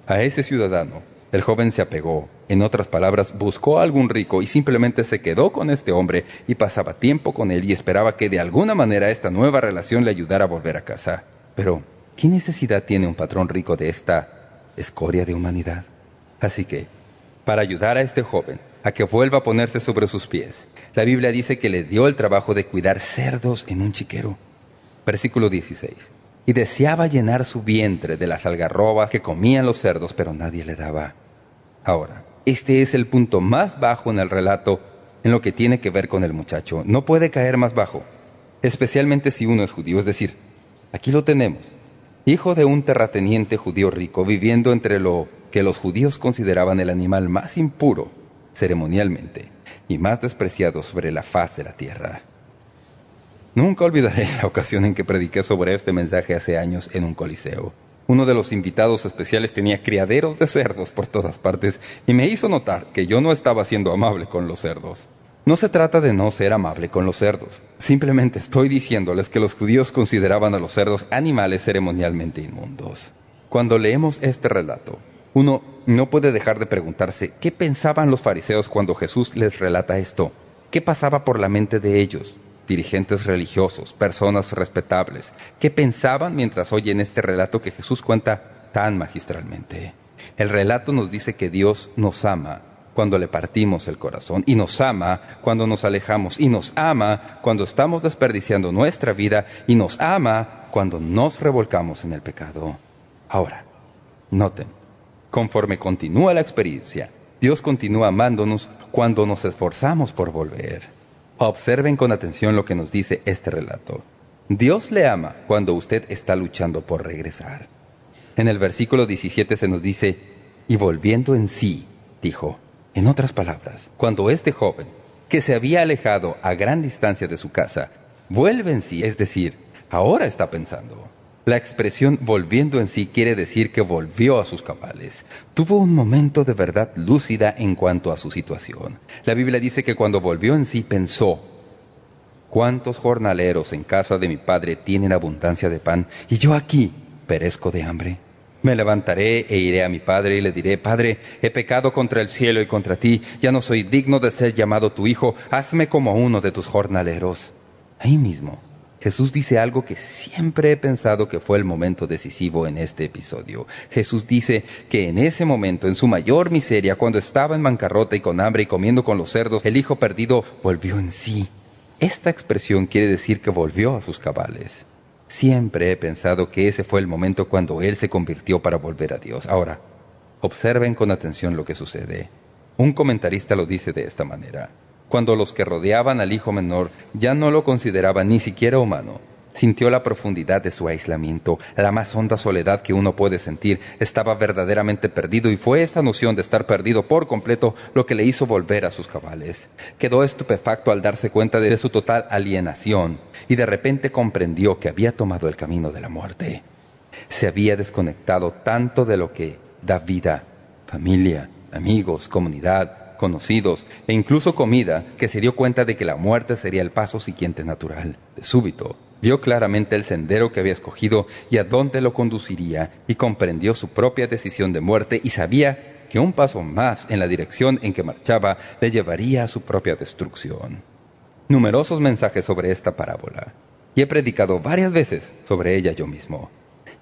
A ese ciudadano, el joven se apegó, en otras palabras, buscó a algún rico y simplemente se quedó con este hombre y pasaba tiempo con él y esperaba que de alguna manera esta nueva relación le ayudara a volver a casa. Pero, ¿qué necesidad tiene un patrón rico de esta escoria de humanidad? Así que, para ayudar a este joven a que vuelva a ponerse sobre sus pies, la Biblia dice que le dio el trabajo de cuidar cerdos en un chiquero. Versículo 16 y deseaba llenar su vientre de las algarrobas que comían los cerdos, pero nadie le daba. Ahora, este es el punto más bajo en el relato en lo que tiene que ver con el muchacho. No puede caer más bajo, especialmente si uno es judío. Es decir, aquí lo tenemos, hijo de un terrateniente judío rico, viviendo entre lo que los judíos consideraban el animal más impuro ceremonialmente y más despreciado sobre la faz de la tierra. Nunca olvidaré la ocasión en que prediqué sobre este mensaje hace años en un coliseo. Uno de los invitados especiales tenía criaderos de cerdos por todas partes y me hizo notar que yo no estaba siendo amable con los cerdos. No se trata de no ser amable con los cerdos. Simplemente estoy diciéndoles que los judíos consideraban a los cerdos animales ceremonialmente inmundos. Cuando leemos este relato, uno no puede dejar de preguntarse qué pensaban los fariseos cuando Jesús les relata esto. ¿Qué pasaba por la mente de ellos? Dirigentes religiosos, personas respetables, que pensaban mientras oyen este relato que Jesús cuenta tan magistralmente. El relato nos dice que Dios nos ama cuando le partimos el corazón y nos ama cuando nos alejamos y nos ama cuando estamos desperdiciando nuestra vida y nos ama cuando nos revolcamos en el pecado. Ahora, noten, conforme continúa la experiencia, Dios continúa amándonos cuando nos esforzamos por volver. Observen con atención lo que nos dice este relato. Dios le ama cuando usted está luchando por regresar. En el versículo 17 se nos dice, y volviendo en sí, dijo, en otras palabras, cuando este joven, que se había alejado a gran distancia de su casa, vuelve en sí, es decir, ahora está pensando. La expresión volviendo en sí quiere decir que volvió a sus cabales. Tuvo un momento de verdad lúcida en cuanto a su situación. La Biblia dice que cuando volvió en sí pensó, ¿cuántos jornaleros en casa de mi padre tienen abundancia de pan y yo aquí perezco de hambre? Me levantaré e iré a mi padre y le diré, Padre, he pecado contra el cielo y contra ti, ya no soy digno de ser llamado tu hijo, hazme como uno de tus jornaleros. Ahí mismo, Jesús dice algo que siempre he pensado que fue el momento decisivo en este episodio. Jesús dice que en ese momento, en su mayor miseria, cuando estaba en bancarrota y con hambre y comiendo con los cerdos, el hijo perdido volvió en sí. Esta expresión quiere decir que volvió a sus cabales. Siempre he pensado que ese fue el momento cuando él se convirtió para volver a Dios. Ahora, observen con atención lo que sucede. Un comentarista lo dice de esta manera. Cuando los que rodeaban al hijo menor ya no lo consideraban ni siquiera humano, Sintió la profundidad de su aislamiento, la más honda soledad que uno puede sentir. Estaba verdaderamente perdido y fue esa noción de estar perdido por completo lo que le hizo volver a sus cabales. Quedó estupefacto al darse cuenta de su total alienación y de repente comprendió que había tomado el camino de la muerte. Se había desconectado tanto de lo que da vida, familia, amigos, comunidad, conocidos e incluso comida, que se dio cuenta de que la muerte sería el paso siguiente natural. De súbito, Vio claramente el sendero que había escogido y a dónde lo conduciría, y comprendió su propia decisión de muerte y sabía que un paso más en la dirección en que marchaba le llevaría a su propia destrucción. Numerosos mensajes sobre esta parábola, y he predicado varias veces sobre ella yo mismo.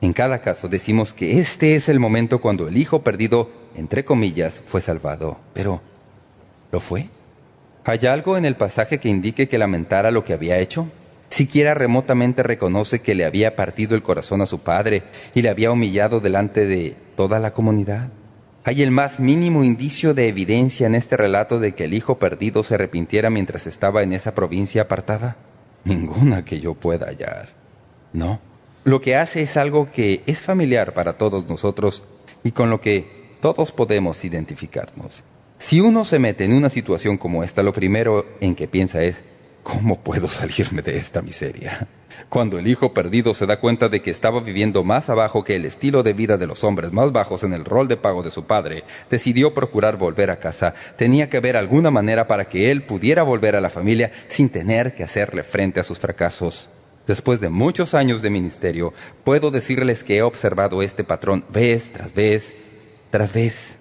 En cada caso decimos que este es el momento cuando el hijo perdido, entre comillas, fue salvado. Pero, ¿lo fue? ¿Hay algo en el pasaje que indique que lamentara lo que había hecho? siquiera remotamente reconoce que le había partido el corazón a su padre y le había humillado delante de toda la comunidad. ¿Hay el más mínimo indicio de evidencia en este relato de que el hijo perdido se arrepintiera mientras estaba en esa provincia apartada? Ninguna que yo pueda hallar. No. Lo que hace es algo que es familiar para todos nosotros y con lo que todos podemos identificarnos. Si uno se mete en una situación como esta, lo primero en que piensa es, ¿Cómo puedo salirme de esta miseria? Cuando el hijo perdido se da cuenta de que estaba viviendo más abajo que el estilo de vida de los hombres más bajos en el rol de pago de su padre, decidió procurar volver a casa. Tenía que haber alguna manera para que él pudiera volver a la familia sin tener que hacerle frente a sus fracasos. Después de muchos años de ministerio, puedo decirles que he observado este patrón vez tras vez tras vez.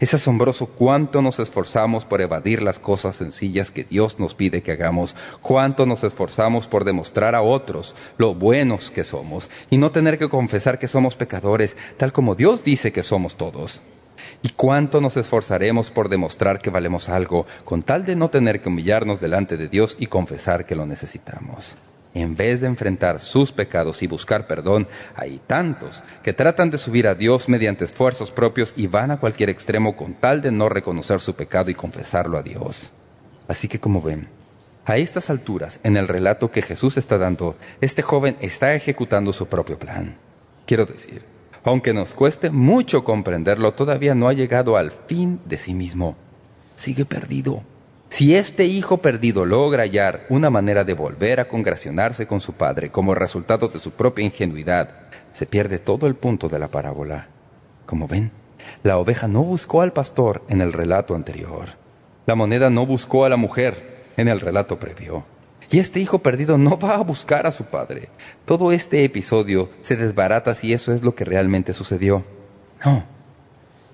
Es asombroso cuánto nos esforzamos por evadir las cosas sencillas que Dios nos pide que hagamos, cuánto nos esforzamos por demostrar a otros lo buenos que somos y no tener que confesar que somos pecadores, tal como Dios dice que somos todos. Y cuánto nos esforzaremos por demostrar que valemos algo, con tal de no tener que humillarnos delante de Dios y confesar que lo necesitamos. En vez de enfrentar sus pecados y buscar perdón, hay tantos que tratan de subir a Dios mediante esfuerzos propios y van a cualquier extremo con tal de no reconocer su pecado y confesarlo a Dios. Así que como ven, a estas alturas, en el relato que Jesús está dando, este joven está ejecutando su propio plan. Quiero decir, aunque nos cueste mucho comprenderlo, todavía no ha llegado al fin de sí mismo. Sigue perdido. Si este hijo perdido logra hallar una manera de volver a congracionarse con su padre como resultado de su propia ingenuidad, se pierde todo el punto de la parábola. Como ven, la oveja no buscó al pastor en el relato anterior. La moneda no buscó a la mujer en el relato previo. Y este hijo perdido no va a buscar a su padre. Todo este episodio se desbarata si eso es lo que realmente sucedió. No.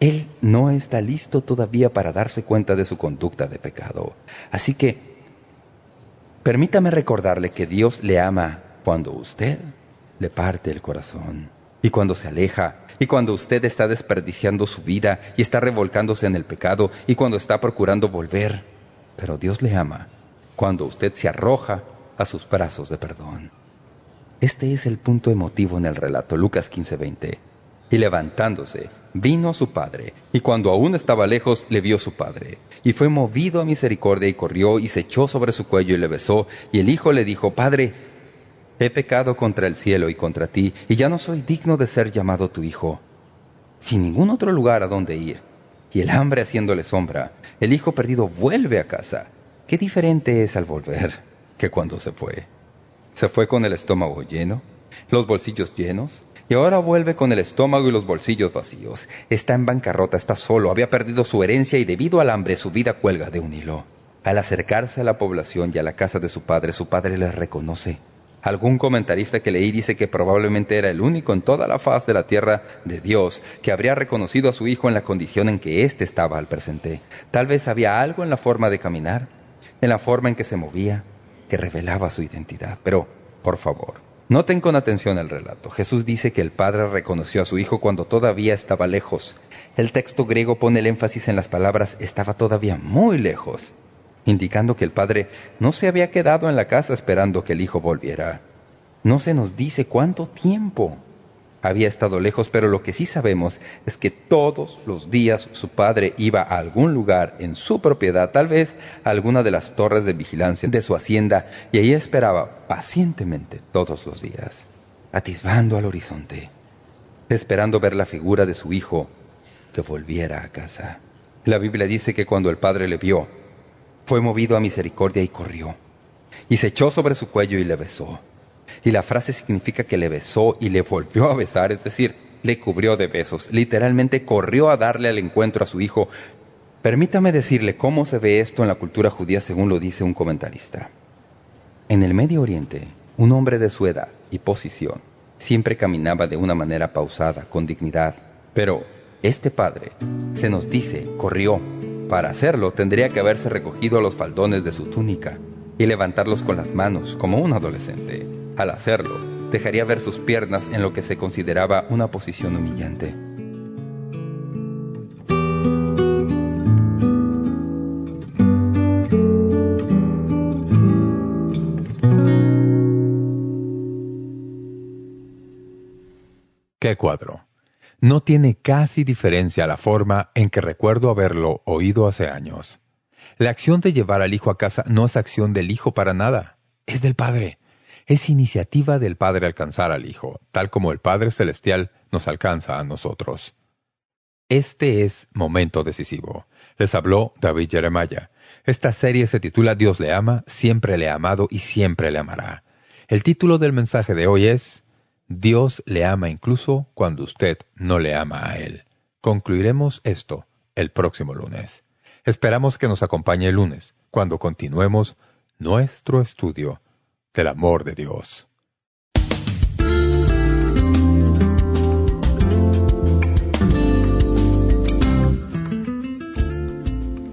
Él no está listo todavía para darse cuenta de su conducta de pecado. Así que, permítame recordarle que Dios le ama cuando usted le parte el corazón. Y cuando se aleja, y cuando usted está desperdiciando su vida y está revolcándose en el pecado, y cuando está procurando volver, pero Dios le ama, cuando usted se arroja a sus brazos de perdón. Este es el punto emotivo en el relato, Lucas 15:20. Y levantándose, vino a su padre, y cuando aún estaba lejos, le vio su padre. Y fue movido a misericordia y corrió y se echó sobre su cuello y le besó. Y el hijo le dijo, Padre, he pecado contra el cielo y contra ti, y ya no soy digno de ser llamado tu hijo. Sin ningún otro lugar a donde ir, y el hambre haciéndole sombra, el hijo perdido vuelve a casa. Qué diferente es al volver que cuando se fue. Se fue con el estómago lleno, los bolsillos llenos, y ahora vuelve con el estómago y los bolsillos vacíos. Está en bancarrota, está solo, había perdido su herencia y debido al hambre su vida cuelga de un hilo. Al acercarse a la población y a la casa de su padre, su padre le reconoce. Algún comentarista que leí dice que probablemente era el único en toda la faz de la tierra de Dios que habría reconocido a su hijo en la condición en que éste estaba al presente. Tal vez había algo en la forma de caminar, en la forma en que se movía, que revelaba su identidad. Pero, por favor, noten con atención el relato. Jesús dice que el Padre reconoció a su Hijo cuando todavía estaba lejos. El texto griego pone el énfasis en las palabras «estaba todavía muy lejos», indicando que el Padre no se había quedado en la casa esperando que el Hijo volviera. No se nos dice cuánto tiempo había estado lejos, pero lo que sí sabemos es que todos los días su padre iba a algún lugar en su propiedad, tal vez a alguna de las torres de vigilancia de su hacienda, y ahí esperaba pacientemente todos los días, atisbando al horizonte, esperando ver la figura de su hijo que volviera a casa. La Biblia dice que cuando el padre le vio, fue movido a misericordia y corrió, y se echó sobre su cuello y le besó. Y la frase significa que le besó y le volvió a besar, es decir, le cubrió de besos. Literalmente corrió a darle al encuentro a su hijo. Permítame decirle cómo se ve esto en la cultura judía según lo dice un comentarista. En el Medio Oriente, un hombre de su edad y posición siempre caminaba de una manera pausada, con dignidad. Pero este padre, se nos dice, corrió. Para hacerlo tendría que haberse recogido los faldones de su túnica y levantarlos con las manos como un adolescente. Al hacerlo, dejaría ver sus piernas en lo que se consideraba una posición humillante.
¡Qué cuadro! No tiene casi diferencia la forma en que recuerdo haberlo oído hace años. La acción de llevar al hijo a casa no es acción del hijo para nada, es del padre. Es iniciativa del Padre alcanzar al Hijo, tal como el Padre Celestial nos alcanza a nosotros. Este es momento decisivo. Les habló David Jeremiah. Esta serie se titula Dios le ama, siempre le ha amado y siempre le amará. El título del mensaje de hoy es Dios le ama incluso cuando usted no le ama a Él. Concluiremos esto el próximo lunes. Esperamos que nos acompañe el lunes, cuando continuemos nuestro estudio del amor de Dios.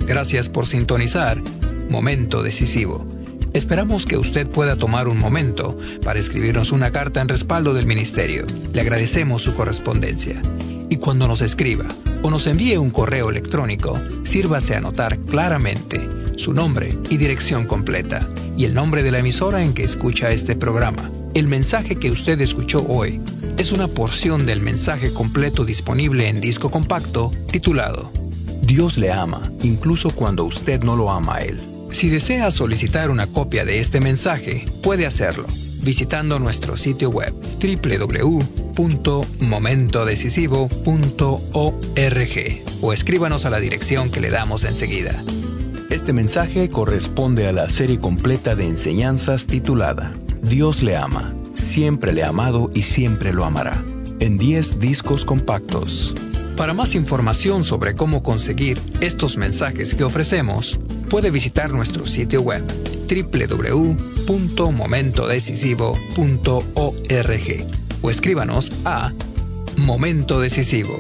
Gracias por sintonizar Momento Decisivo. Esperamos que usted pueda tomar un momento para escribirnos una carta en respaldo del Ministerio. Le agradecemos su correspondencia. Y cuando nos escriba o nos envíe un correo electrónico, sírvase a anotar claramente su nombre y dirección completa y el nombre de la emisora en que escucha este programa. El mensaje que usted escuchó hoy es una porción del mensaje completo disponible en disco compacto titulado Dios le ama, incluso cuando usted no lo ama a Él. Si desea solicitar una copia de este mensaje, puede hacerlo visitando nuestro sitio web www.momentodecisivo.org o escríbanos a la dirección que le damos enseguida. Este mensaje corresponde a la serie completa de enseñanzas titulada Dios le ama, siempre le ha amado y siempre lo amará, en 10 discos compactos. Para más información sobre cómo conseguir estos mensajes que ofrecemos, puede visitar nuestro sitio web www.momentodecisivo.org o escríbanos a Momento Decisivo,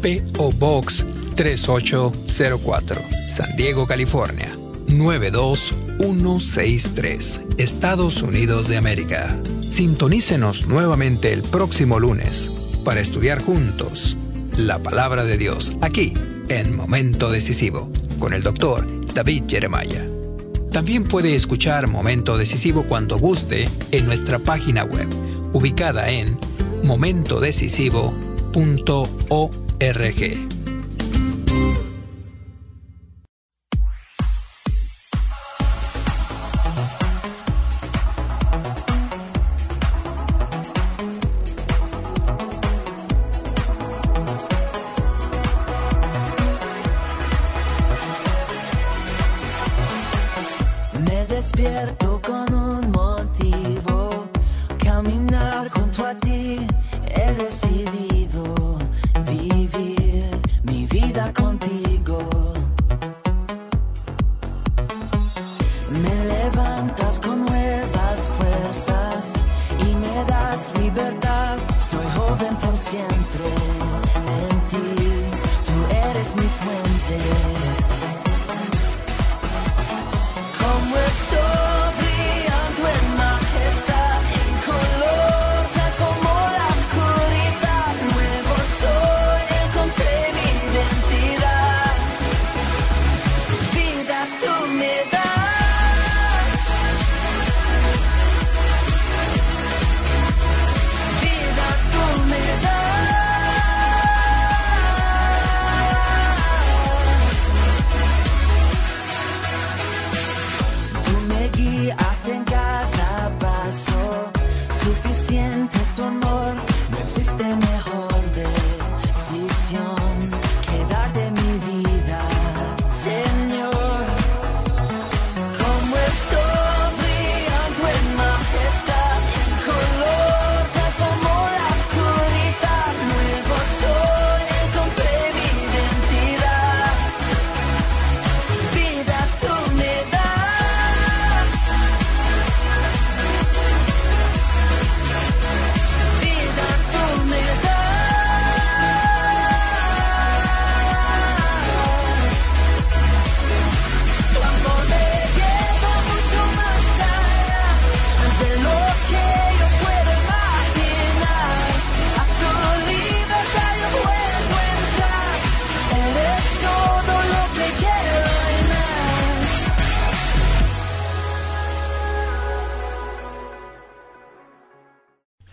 P.O. Box 3804. San Diego, California. 92163, Estados Unidos de América. Sintonícenos nuevamente el próximo lunes
para estudiar juntos la palabra de Dios aquí en Momento Decisivo con el doctor David Jeremiah. También puede escuchar Momento Decisivo cuando guste en nuestra página web, ubicada en momentodecisivo.org.